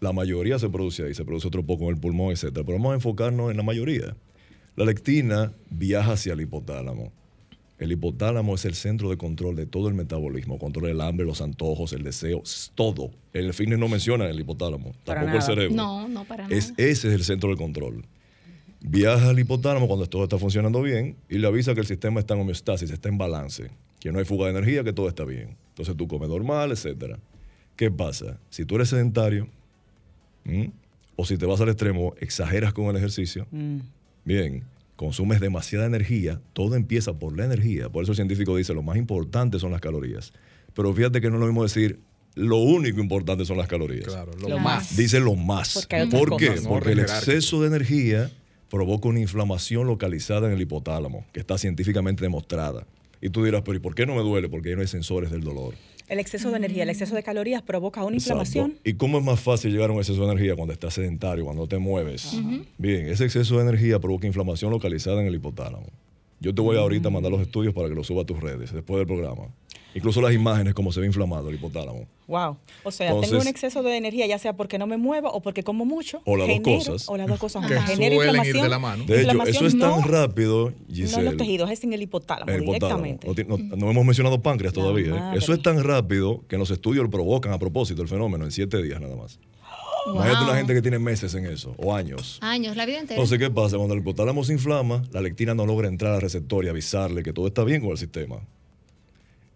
la mayoría se produce ahí, se produce otro poco en el pulmón, etcétera. Pero vamos a enfocarnos en la mayoría. La lectina viaja hacia el hipotálamo. El hipotálamo es el centro de control de todo el metabolismo, controla el hambre, los antojos, el deseo, es todo. El fitness no menciona el hipotálamo, Para tampoco el cerebro. No, no, para nada. Es, ese es el centro del control. Viaja al hipotálamo cuando todo está funcionando bien y le avisa que el sistema está en homeostasis, está en balance, que no hay fuga de energía, que todo está bien. Entonces tú comes normal, etc. ¿Qué pasa? Si tú eres sedentario ¿m? o si te vas al extremo, exageras con el ejercicio, bien, consumes demasiada energía, todo empieza por la energía. Por eso el científico dice, lo más importante son las calorías. Pero fíjate que no es lo mismo decir, lo único importante son las calorías. Claro, lo más. Dice lo más. Porque ¿Por qué? cosas. Porque el exceso de energía provoca una inflamación localizada en el hipotálamo, que está científicamente demostrada. Y tú dirás, pero ¿y por qué no me duele? Porque ahí no hay sensores del dolor. El exceso de energía, el exceso de calorías provoca una Exacto. inflamación. ¿Y cómo es más fácil llegar a un exceso de energía cuando estás sedentario, cuando te mueves? Bien, ese exceso de energía provoca inflamación localizada en el hipotálamo. Yo te voy ahorita a mandar los estudios para que los suba a tus redes después del programa. Incluso las imágenes, como se ve inflamado el hipotálamo. Wow. O sea, Entonces- tengo un exceso de energía, ya sea porque no me muevo o porque como mucho. O las dos cosas. O las dos cosas. Que. Genera ir inflamación. de la mano. De hecho, eso es tan no- rápido, No en Giselle. los tejidos, es en el hipotálamo, En el hipotálamo. directamente. No, no- no hemos mencionado páncreas todavía. ¿eh? madre. Eso es tan rápido que en los estudios lo provocan a propósito el fenómeno en siete días nada más. Wow. Imagínate una gente que tiene meses en eso o años. Años, la vida entera. Entonces, ¿qué pasa? Cuando el hipotálamo se inflama, la lectina no logra entrar al receptor y avisarle que todo está bien con el sistema.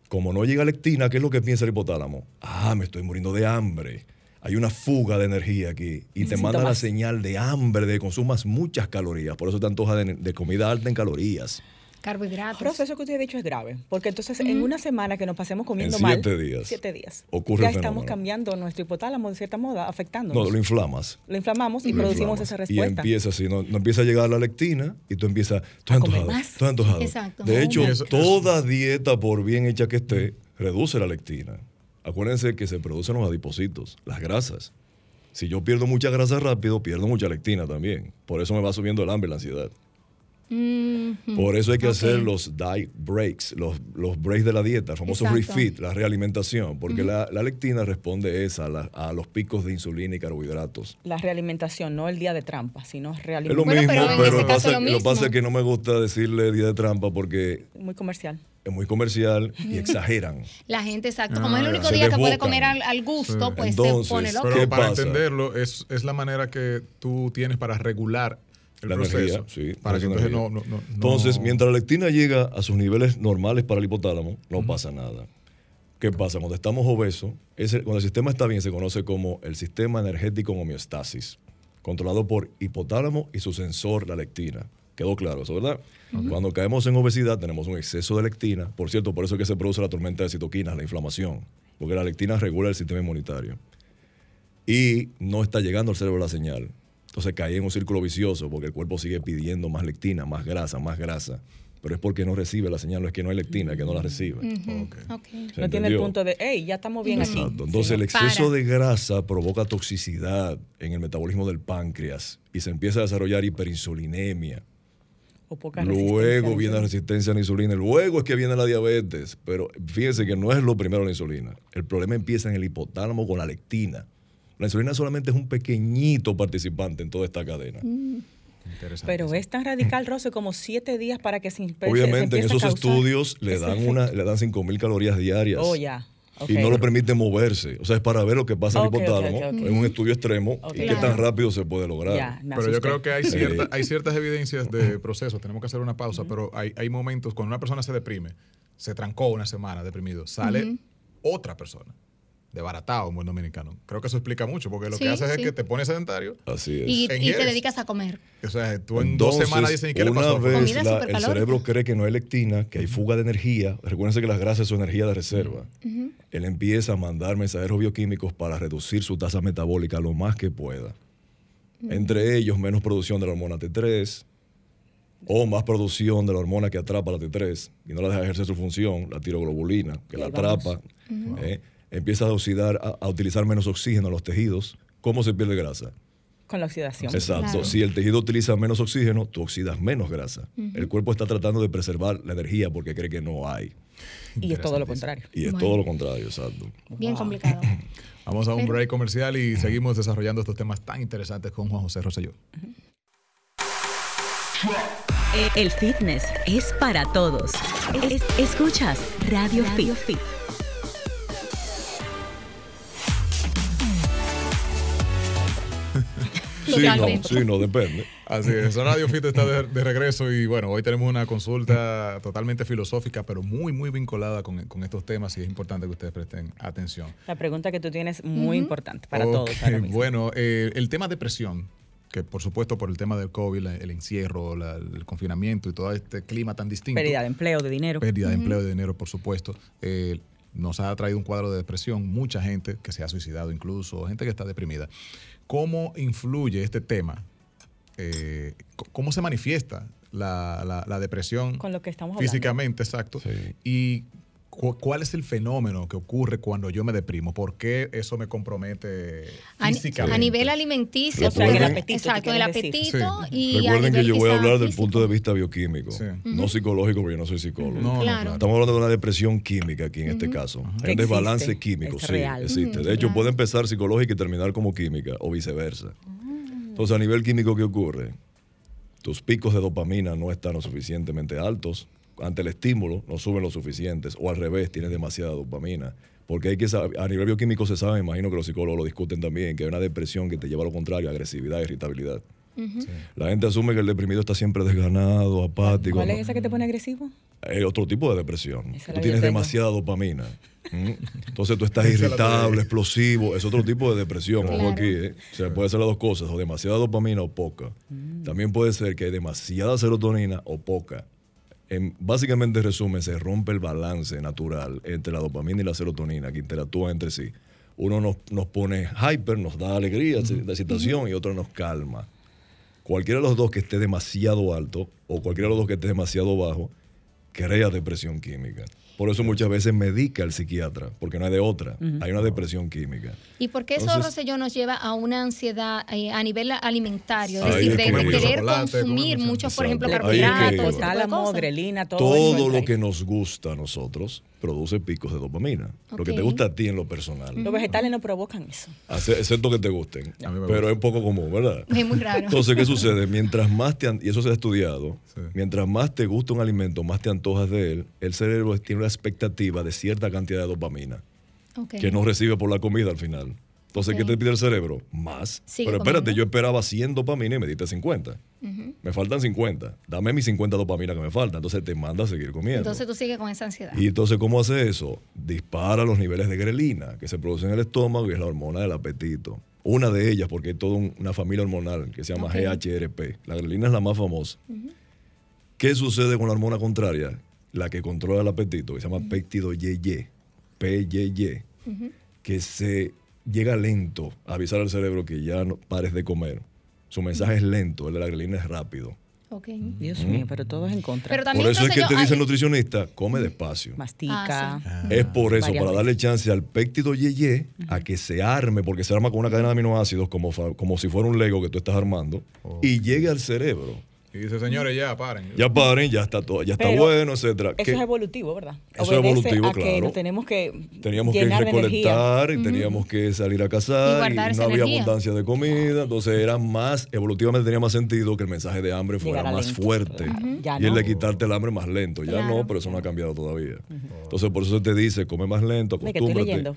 Como no llega lectina, ¿qué es lo que piensa el hipotálamo? Ah, me estoy muriendo de hambre. Hay una fuga de energía aquí y te manda la señal de hambre, de que consumas muchas calorías. Por eso te antoja de, de comida alta en calorías. Carbohidratos. Rosa, eso que usted ha dicho es grave, porque entonces en una semana que nos pasemos comiendo En mal, siete días siete días, ocurre ya el estamos fenómeno. cambiando nuestro hipotálamo de cierta moda, afectándonos. No, lo inflamas. Lo inflamamos y Lo producimos inflamas. esa Y respuesta. empieza así, no, no empieza a llegar la lectina y tú empiezas, tú comer antojado, más. tú antojado. Exacto. De hecho, Y eso- toda dieta, por bien hecha que esté, reduce la lectina. Acuérdense que se producen los adipocitos, las grasas. Si yo pierdo mucha grasa rápido, pierdo mucha lectina también. Por eso me va subiendo el hambre y la ansiedad. Por eso hay que hacer los diet breaks, los, los breaks de la dieta, el famoso Exacto. refit, la realimentación, porque la, la lectina responde es a, la- a los picos de insulina y carbohidratos. La realimentación, no el día de trampa, sino Es lo realimentación. mismo, pero pero, en ese lo, caso pasa, lo pasa que no me gusta decirle día de trampa porque Muy comercial. es muy comercial y exageran. La gente, exacto. Ah, Como es el ya. único día que puede comer al, al gusto, Sí. pues Entonces, se pone loco. Pero ¿Qué para pasa? entenderlo, es, es la manera que tú tienes para regular el La proceso. energía, sí. Para que energía. no, no, no- Entonces, mientras la lectina llega a sus niveles normales para el hipotálamo, no pasa nada. ¿Qué pasa? Cuando estamos obesos, ese- cuando el sistema está bien, se conoce como el sistema energético en homeostasis, controlado por hipotálamo y su sensor, la lectina. Quedó claro eso, ¿verdad? Cuando caemos en obesidad, tenemos un exceso de lectina. Por cierto, por eso es que se produce la tormenta de citoquinas, la inflamación, porque la lectina regula el sistema inmunitario. Y no está llegando al cerebro la señal. Entonces caí en un círculo vicioso porque el cuerpo sigue pidiendo más lectina, más grasa, más grasa. Pero es porque no recibe la señal, no es que no hay lectina, es que no la recibe. Ujú. Ok. Ok. ¿Se No tiene el punto de, hey, ya estamos bien aquí. Exacto. Entonces el Para. exceso de grasa provoca toxicidad en el metabolismo del páncreas y se empieza a desarrollar hiperinsulinemia. O poca Luego viene la resistencia a la insulina. Luego es que viene la diabetes. Pero fíjense que no es lo primero la insulina. El problema empieza en el hipotálamo con la lectina. La insulina solamente es un pequeñito participante en toda esta cadena. Interesante. Pero es tan radical, Rose, como siete días para que se, Obviamente en esos estudios le dan efecto. una, le dan 5000 calorías diarias. Oh, ya. Y no lo permiten moverse. O sea, es para ver lo que pasa en el hipotálamo en un estudio extremo y qué Claro. tan rápido se puede lograr. Pero yo creo que hay, Eh, cierta- hay ciertas evidencias de procesos. Tenemos que hacer una pausa, pero hay, hay momentos cuando una persona se deprime, se trancó una semana deprimido, sale otra persona, desbaratado en buen dominicano. Creo que eso explica mucho, porque lo Sí, que hace es que te pones sedentario. Así es. Y, y te dedicas a comer. O sea, tú en dos semanas dices, ¿y qué le una pasó? vez Comida la- el cerebro cree que no hay lectina, que hay fuga de energía, recuérdense que las grasas son energía de reserva. Él empieza a mandar mensajeros bioquímicos para reducir su tasa metabólica lo más que pueda. Entre ellos, menos producción de la hormona T3 o más producción de la hormona que atrapa la T3 y no la deja ejercer su función, la tiroglobulina, que Y la atrapa. ¿eh? Empieza a oxidar, a, a utilizar menos oxígeno en los tejidos. ¿Cómo se pierde grasa? Con la oxidación. Exacto. Claro. Si el tejido utiliza menos oxígeno, tú oxidas menos grasa. El cuerpo está tratando de preservar la energía porque cree que no hay. Y es todo lo contrario. Y es Bueno. todo lo contrario, exacto. Bien complicado. Vamos a un break comercial y seguimos desarrollando estos temas tan interesantes con Juan José Rosselló. El fitness es para todos. Es- escuchas Radio, Fit. Sí, no, sí, no, depende. Así es, Radio Fit está de, de regreso y bueno, hoy tenemos una consulta totalmente filosófica, pero muy, muy vinculada con, con estos temas y es importante que ustedes presten atención. La pregunta que tú tienes es muy importante para todos ahora mismo. Bueno, eh, el tema depresión, que por supuesto por el tema del COVID, la- el encierro, la- el confinamiento y todo este clima tan distinto. Pérdida de empleo, de dinero. pérdida de empleo y de dinero, por supuesto, eh, nos ha traído un cuadro de depresión, mucha gente que se ha suicidado incluso, gente que está deprimida. ¿Cómo influye este tema? Eh, ¿Cómo se manifiesta la, la- la depresión Con lo que estamos hablando. físicamente? Exacto. Sí. ¿Y cuál es el fenómeno que ocurre cuando yo me deprimo? ¿Por qué eso me compromete físicamente? a nivel alimenticio, O sea, en el apetito, exacto, el apetito Sí. y Recuerden que yo voy a hablar del físico. punto de vista bioquímico, Sí. no psicológico, porque yo no soy psicólogo. No, no, Claro. claro. Estamos hablando de una depresión química aquí en este caso. Hay un desbalance existe, químico, es sí, real. existe. De hecho, claro. puede empezar psicológica y terminar como química o viceversa. Entonces, a nivel químico, ¿qué ocurre? Tus picos de dopamina no están lo suficientemente altos. Ante el estímulo no suben lo suficientes. O al revés, tienes demasiada dopamina. Porque hay que saber- a nivel bioquímico se sabe, me imagino que los psicólogos lo discuten también, que hay una depresión que te lleva a lo contrario, agresividad, irritabilidad. La gente asume que el deprimido está siempre desganado, apático. ¿Cuál ¿no? es esa que te pone agresivo? Hay otro tipo de depresión. Esa Tú tienes demasiada dopamina. ¿Mm? Entonces tú estás irritable, explosivo. Es otro tipo de depresión. Ojo aquí. ¿eh? O sea, puede ser las dos cosas, o demasiada dopamina o poca. También puede ser que hay demasiada serotonina o poca. En, básicamente, en resumen, se rompe el balance natural entre la dopamina y la serotonina que interactúan entre sí. Uno nos, nos pone hyper, nos da alegría, de excitación, y otro nos calma. Cualquiera de los dos que esté demasiado alto o cualquiera de los dos que esté demasiado bajo, crea depresión química. Por eso muchas veces medica el psiquiatra, porque no hay de otra. Hay una depresión química. ¿Y por qué eso, Rosselló, nos lleva a una ansiedad eh, a nivel alimentario? Es decir, de, querer consumir muchos, por ejemplo, carbohidratos, cosas. grelina, todo, Todo lo que nos gusta a nosotros produce picos de dopamina. Lo que te gusta a ti en lo personal. Los vegetales no provocan eso. Hace- Excepto que te gusten. Pero es poco común, ¿verdad? Es muy raro. Entonces, ¿qué sucede? Mientras más te, y eso se ha estudiado, mientras más te gusta un alimento, más te antojas de él, el cerebro tiene una expectativa de cierta cantidad de dopamina que no recibe por la comida al final. Entonces, ¿qué te pide el cerebro? Más. Sigue Pero espérate, comiendo. yo esperaba 100 dopamina y me diste 50. Ujú. Me faltan 50. Dame mis 50 dopamina que me faltan. Entonces te manda a seguir comiendo. Entonces tú sigues con esa ansiedad. Y entonces, ¿cómo hace eso? Dispara los niveles de grelina que se producen en el estómago y es la hormona del apetito. Una de ellas, porque hay toda un- una familia hormonal que se llama Ok. GHRP. La grelina es la más famosa. ¿Qué sucede con la hormona contraria? La que controla el apetito, que se llama péptido YY, PYY, que se llega lento a avisar al cerebro que ya no pares de comer. Su mensaje es lento, el de la grelina es rápido. Ok. Dios mío, pero todo es en contra. Pero Por eso es que te dice el nutricionista, come despacio. Mastica. Ah, Es por eso, Varias para darle chance al péptido YY a que se arme, porque se arma con una cadena de aminoácidos como, como si fuera un Lego que tú estás armando, y llegue al cerebro. Y dice, señores, ya, paren. Ya paren, ya está todo, ya está Pero bueno, etcétera. Eso ¿Qué? es evolutivo, ¿verdad? Eso es evolutivo, a que claro. nos tenemos que Teníamos que recolectar y teníamos que salir a cazar y, no había abundancia de comida, entonces era más, evolutivamente tenía más sentido que el mensaje de hambre fuera Llegara más lento. fuerte. Ya y el de quitarte el hambre más lento. Ya Claro. no, pero eso no ha cambiado todavía. Entonces por eso te dice, come más lento, que acostúmbrate.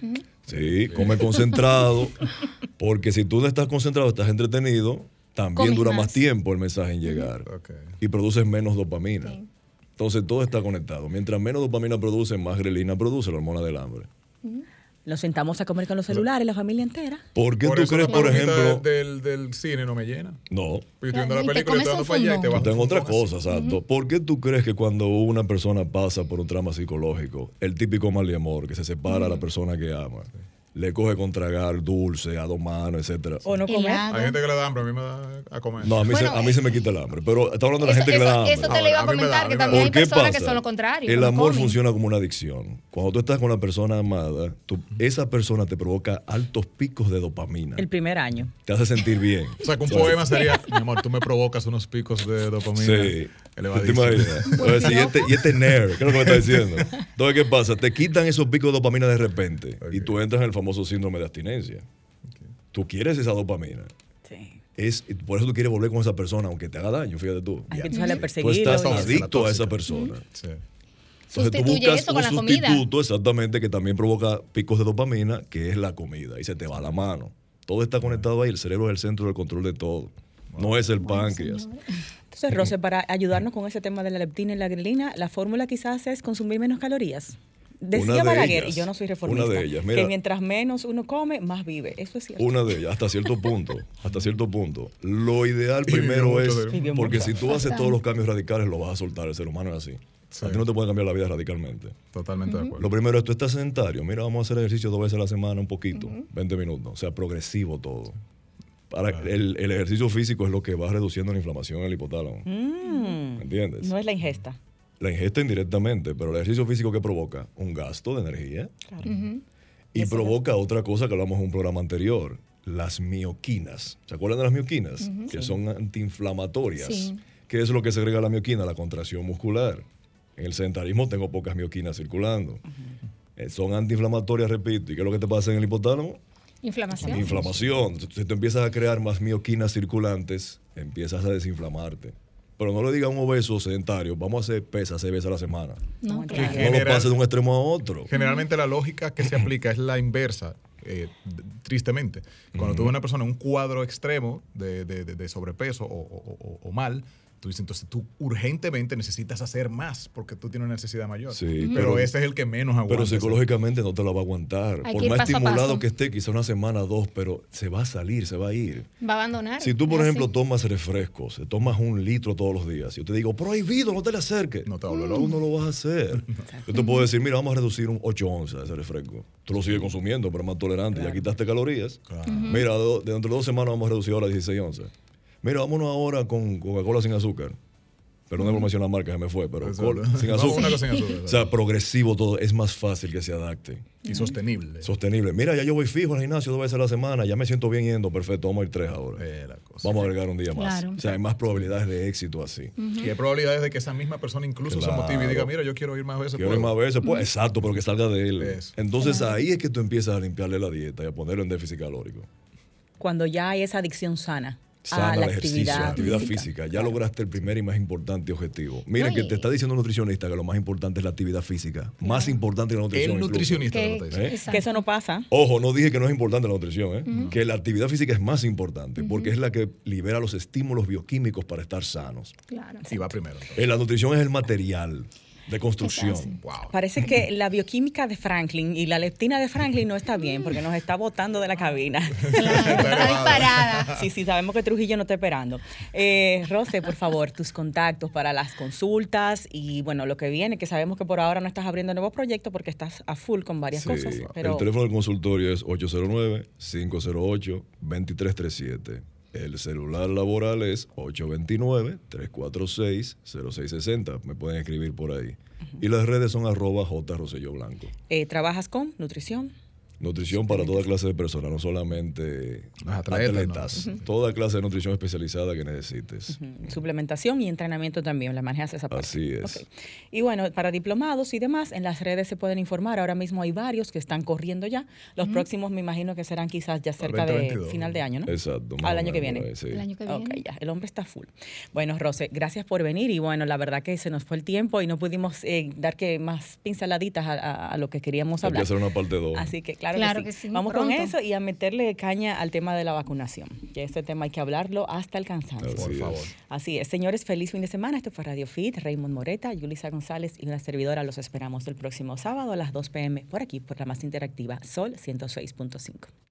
Sí, come concentrado, porque si tú no estás concentrado, estás entretenido, también dura más. más tiempo el mensaje en llegar y produces menos dopamina. Entonces todo está conectado. Mientras menos dopamina produce, más grelina produce la hormona del hambre. Nos sentamos a comer con los celulares, la familia entera. ¿Por qué Por tú eso crees, la por ejemplo? de- Del, del cine no me llena. No. Yo estoy viendo la Y te película y dando para allá y te vas. Tengo otra cosa, exacto. ¿Por qué tú crees que cuando una persona pasa por un trauma psicológico, el típico mal de amor, que se separa a la persona que ama, le coge con tragar dulce, a dos manos, etcétera? O no comer. Hay gente que le da hambre, a mí me da a comer. No, a mí, se, a mí se me quita el hambre. Pero está hablando de la Eso, gente que le da hambre. eso te lo iba a da, comentar, que también hay ¿Por qué personas que son lo contrario. El amor comen. funciona como una adicción. Cuando tú estás con la persona amada, tú- esa persona te provoca altos picos de dopamina. El primer año. Te hace sentir bien. O sea, que un poema sería, mi amor, tú me provocas unos picos de dopamina. Sí. ¿Tú te elevadísimos. imaginas? Entonces, y, este, y este nerd, ¿qué es lo que me está diciendo? Entonces, ¿qué pasa? Te quitan esos picos de dopamina de repente y tú entras en el famoso síndrome de abstinencia. Tú quieres esa dopamina. Es, por eso tú quieres volver con esa persona, aunque te haga daño, fíjate tú. Hay que tú Tú estás y adicto a esa persona. Entonces tú buscas eso un la comida. sustituto exactamente que también provoca picos de dopamina, que es la comida, y se te va la mano. Todo está conectado ahí, el cerebro es el centro del control de todo. No es el páncreas. Entonces, Rose, para ayudarnos con ese tema de la leptina y la grelina, la fórmula quizás es consumir menos calorías. Decía Una de Balaguer, ellas, y yo no soy reformista, una de ellas, mira. que mientras menos uno come, más vive. Eso es cierto. Una de ellas, hasta cierto punto, hasta cierto punto. Lo ideal primero es, porque si tú haces todos los cambios radicales, lo vas a soltar, el ser humano es así. A ti no te puede cambiar la vida radicalmente. Totalmente de acuerdo. Lo primero es, tú estás sedentario, mira, vamos a hacer ejercicio dos veces a la semana, un poquito, 20 minutos, o sea, progresivo todo. Para el, el ejercicio físico es lo que va reduciendo la inflamación en el hipotálamo. Mm. ¿Me entiendes? No es la ingesta. La ingesta indirectamente, pero el ejercicio físico que provoca un gasto de energía Ujú. y provoca otra cosa que hablamos en un programa anterior, las mioquinas. ¿Se acuerdan de las mioquinas? Que Sí. son antiinflamatorias. Sí. ¿Qué es lo que segrega la mioquina? La contracción muscular. En el sedentarismo tengo pocas mioquinas circulando. Eh, son antiinflamatorias, repito. ¿Y qué es lo que te pasa en el hipotálamo? Inflamación. Inflamación. Si tú empiezas a crear más mioquinas circulantes, empiezas a desinflamarte. Pero no le diga a un obeso sedentario, vamos a hacer pesas seis veces a la semana. No, claro. No lo pases de un extremo a otro. Generalmente la lógica que se aplica es la inversa, eh, tristemente. Cuando tú ves una persona en un cuadro extremo de, de- de- de sobrepeso o, o- o- o mal, tú dices, entonces tú urgentemente necesitas hacer más porque tú tienes una necesidad mayor. Sí, pero, pero- ese es el que menos aguanta. Pero psicológicamente no te la va a aguantar. Hay Por más paso estimulado paso. que esté, quizá una semana, dos, pero se va a salir, se va a ir. Va a abandonar. Si tú, por ejemplo, así. tomas refrescos, tomas un litro todos los días, yo te digo, prohibido, no te le acerques. No te Tú no lo vas a hacer. Yo te puedo decir, mira, vamos a reducir un 8 onzas ese refresco. Tú lo sigues consumiendo, pero es más tolerante, ya quitaste calorías. Mira, de, dentro de dos semanas vamos a reducir ahora a 16 onzas. Mira, vámonos ahora con Coca-Cola sin azúcar. Perdón por mencionar la marca, se me fue, pero Eso, col- ¿no? sin azúcar. una cosa sin azúcar, o sea, progresivo todo, es más fácil que se adapte. Y sostenible. Sostenible. Mira, ya yo voy fijo al gimnasio dos veces a la semana, ya me siento bien yendo, perfecto, vamos a ir tres ahora. Vamos a agregar un día más. Claro. O sea, hay más probabilidades de éxito así. Y hay probabilidades de que esa misma persona incluso se motive y diga, mira, yo quiero ir más veces. Quiero ir ¿puedo?". más veces, pues, exacto, pero que salga de él. Eso. Entonces Claro. ahí es que tú empiezas a limpiarle la dieta y a ponerlo en déficit calórico. Cuando ya hay esa adicción sana, Sana a la el ejercicio, actividad, actividad física. física. Ya lograste el primer y más importante objetivo. Miren No, que y- te está diciendo un nutricionista que lo más importante es la actividad física. Más importante que la nutrición. El incluso. nutricionista Que, ¿Eh? que eso no pasa. Ojo, no dije que no es importante la nutrición, ¿eh? Que la actividad física es más importante porque es la que libera los estímulos bioquímicos para estar sanos. Claro. Y va primero. Eh, la nutrición es el material de construcción. Parece que la bioquímica de Franklin y la leptina de Franklin no está bien porque nos está botando de la cabina. está disparada. Sí, sí, sabemos que Trujillo no está esperando. Eh, Rose, por favor, tus contactos para las consultas y bueno, lo que viene, que sabemos que por ahora no estás abriendo nuevos proyectos porque estás a full con varias Sí, cosas. Pero El teléfono del consultorio es 809-508-2337. El celular laboral es 829-346-0660. Me pueden escribir por ahí. Y las redes son arroba J. Blanco. eh, ¿trabajas con nutrición? Nutrición para toda clase de personas, no solamente atletas, atletas. ¿no? Toda clase de nutrición especializada que necesites. Suplementación y entrenamiento también, la manejas esa parte. Así es. Y bueno, para diplomados y demás, en las redes se pueden informar. Ahora mismo hay varios que están corriendo ya. Los próximos me imagino que serán quizás ya cerca de 2022. final de año, ¿no? Exacto. Al año que viene. sí. El año que Ok, viene. ya, el hombre está full. Bueno, Rose, gracias por venir y bueno, la verdad que se nos fue el tiempo y no pudimos eh, dar que más pinceladitas a, a- a lo que queríamos Hay que hablar. hacer una parte 2. Así que claro, Claro que, que sí. sí, Vamos con eso y a meterle caña al tema de la vacunación, que ese tema hay que hablarlo hasta el cansancio. Así Por es. favor. Así es. Señores, feliz fin de semana. Esto fue Radio Fit, Raymond Moreta, Yulisa González y una servidora. Los esperamos el próximo sábado a las 2 pm por aquí, por la más interactiva Sol 106.5.